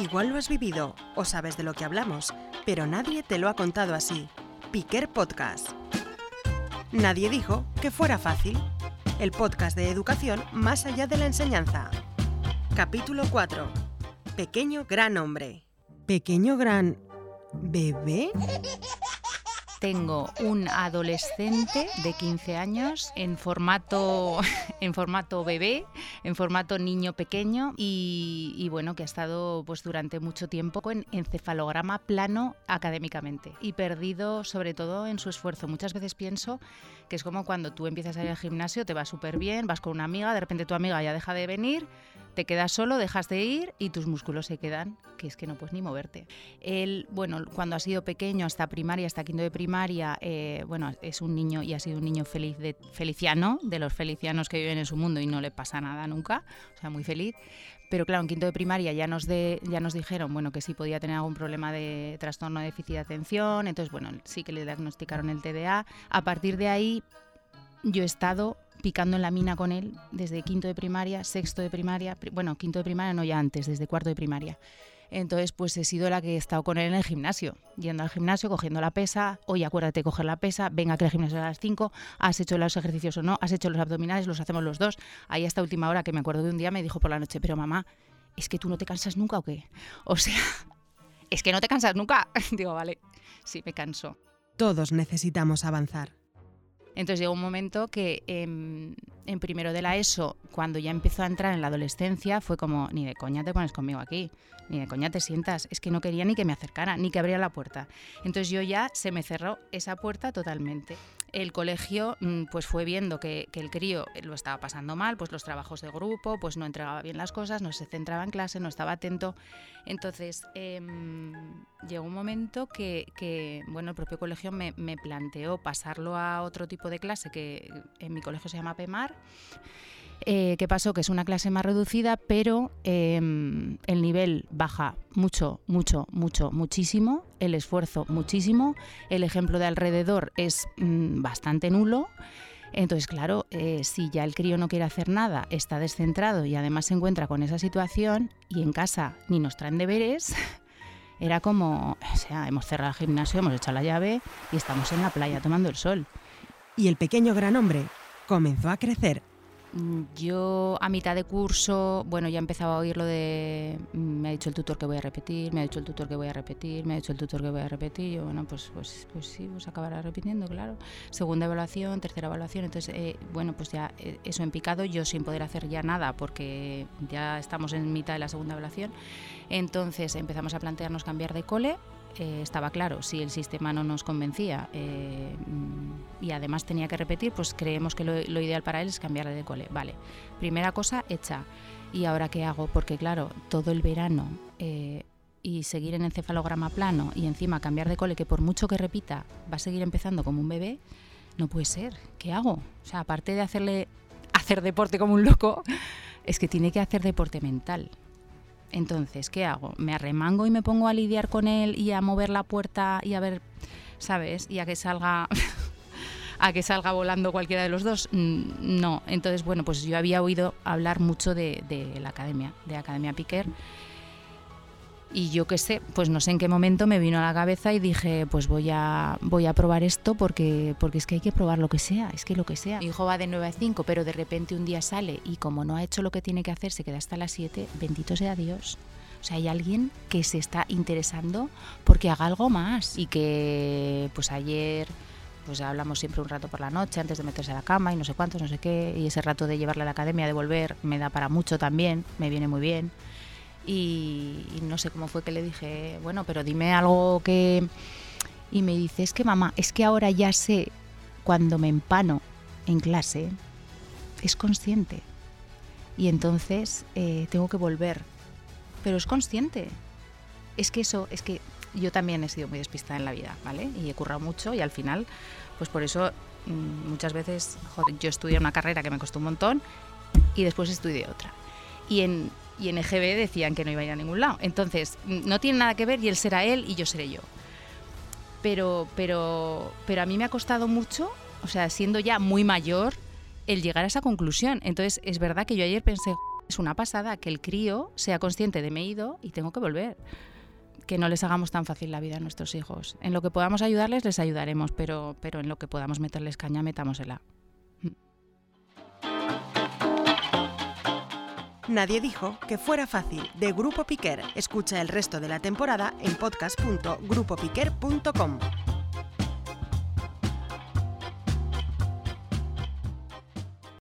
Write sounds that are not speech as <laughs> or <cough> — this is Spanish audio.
Igual lo has vivido o sabes de lo que hablamos, pero nadie te lo ha contado así. Piquer Podcast. Nadie dijo que fuera fácil. El podcast de educación más allá de la enseñanza. Capítulo 4. Pequeño gran hombre. Pequeño gran... ¿Bebé? Tengo un adolescente de 15 años en formato, <laughs> en formato bebé, en formato niño pequeño y, bueno, que ha estado pues, durante mucho tiempo en encefalograma plano académicamente y perdido sobre todo en su esfuerzo. Muchas veces pienso que es como cuando tú empiezas a ir al gimnasio, te va súper bien, vas con una amiga, de repente tu amiga ya deja de venir, te quedas solo, dejas de ir y tus músculos se quedan, que es que no puedes ni moverte. Él, bueno, cuando ha sido pequeño, hasta primaria, hasta quinto de primaria, eh, bueno, es un niño y ha sido un niño feliz de, feliciano, de los felicianos que viven en su mundo y no le pasa nada nunca, o sea, muy feliz. Pero claro, en quinto de primaria ya nos, de, ya nos dijeron bueno, que sí podía tener algún problema de trastorno de déficit de atención, entonces bueno, sí que le diagnosticaron el TDA. A partir de ahí yo he estado picando en la mina con él desde quinto de primaria, sexto de primaria, bueno, quinto de primaria no ya antes, desde cuarto de primaria. Entonces, pues he sido la que he estado con él en el gimnasio, yendo al gimnasio, cogiendo la pesa, oye, acuérdate de coger la pesa, venga que el gimnasio es a las 5, has hecho los ejercicios o no, has hecho los abdominales, los hacemos los dos. Ahí hasta última hora, que me acuerdo de un día, me dijo por la noche, pero mamá, ¿es que tú no te cansas nunca o qué? O sea, <laughs> es que no te cansas nunca. <laughs> Digo, vale, sí, me canso. Todos necesitamos avanzar. Entonces llegó un momento que en, primero de la ESO, cuando ya empezó a entrar en la adolescencia, fue como, ni de coña te pones conmigo aquí, ni de coña te sientas. Es que no quería ni que me acercara, ni que abriera la puerta. Entonces yo ya se me cerró esa puerta totalmente el colegio mm, pues fue viendo que, el crío lo estaba pasando mal, pues los trabajos de grupo, pues no entregaba bien las cosas, no se centraba en clase, no estaba atento. Entonces em, llegó un momento que, bueno, el propio colegio me, planteó pasarlo a otro tipo de clase que en mi colegio se llama PEMAR. Eh, ¿Qué pasó? Que es una clase más reducida, pero em, el nivel baja mucho, mucho, mucho, muchísimo, el esfuerzo muchísimo, el ejemplo de alrededor es mm, bastante nulo. Entonces, claro, eh, si ya el crío no quiere hacer nada, está descentrado y además se encuentra con esa situación y en casa ni nos traen deberes, <laughs> era como, o sea, hemos cerrado el gimnasio, hemos echado la llave y estamos en la playa tomando el sol. Y el pequeño gran hombre comenzó a crecer yo a mitad de curso, bueno, ya empezaba a oír lo de, mm, me ha dicho el tutor que voy a repetir, me ha dicho el tutor que voy a repetir, me ha dicho el tutor que voy a repetir, yo, bueno, pues, pues, pues sí, pues acabará repitiendo, claro. Segunda evaluación, tercera evaluación, entonces, eh, bueno, pues ya eh, eso en picado, yo sin poder hacer ya nada porque ya estamos en mitad de la segunda evaluación, entonces empezamos a plantearnos cambiar de cole, eh, estaba claro, si el sistema no nos convencía eh, y además tenía que repetir, pues creemos que lo, ideal para él es cambiarle de cole. Vale, primera cosa hecha. ¿Y ahora qué hago? Porque claro, todo el verano eh, y seguir en encefalograma plano y encima cambiar de cole, que por mucho que repita va a seguir empezando como un bebé, no puede ser. ¿Qué hago? O sea, aparte de hacerle hacer deporte como un loco, es que tiene que hacer deporte mental. Entonces, ¿qué hago? ¿Me arremango y me pongo a lidiar con él y a mover la puerta y a ver, ¿sabes? Y a que salga <laughs> a que salga volando cualquiera de los dos. No. Entonces, bueno, pues yo había oído hablar mucho de, de la academia, de Academia Piquer y yo qué sé, pues no sé en qué momento me vino a la cabeza y dije, pues voy a, voy a probar esto porque, porque es que hay que probar lo que sea, es que lo que sea. Mi hijo va de 9 a 5, pero de repente un día sale y como no ha hecho lo que tiene que hacer, se queda hasta las 7, bendito sea Dios. O sea, hay alguien que se está interesando porque haga algo más y que pues ayer pues hablamos siempre un rato por la noche antes de meterse a la cama y no sé cuántos, no sé qué, y ese rato de llevarle a la academia, de volver, me da para mucho también, me viene muy bien. Y, no sé cómo fue que le dije, bueno, pero dime algo que... Y me dice, es que mamá, es que ahora ya sé cuando me empano en clase, es consciente. Y entonces eh, tengo que volver. Pero es consciente. Es que eso, es que yo también he sido muy despistada en la vida, ¿vale? Y he currado mucho y al final, pues por eso mm, muchas veces, joder, yo estudié una carrera que me costó un montón y después estudié otra. Y en, y en EGB decían que no iba a ir a ningún lado. Entonces, no tiene nada que ver y él será él y yo seré yo. Pero, pero, pero a mí me ha costado mucho, o sea, siendo ya muy mayor, el llegar a esa conclusión. Entonces, es verdad que yo ayer pensé, es una pasada que el crío sea consciente de me he ido y tengo que volver. Que no les hagamos tan fácil la vida a nuestros hijos. En lo que podamos ayudarles, les ayudaremos, pero, pero en lo que podamos meterles caña, metámosela. Nadie dijo que fuera fácil de Grupo Piquer. Escucha el resto de la temporada en podcast.grupopiquer.com.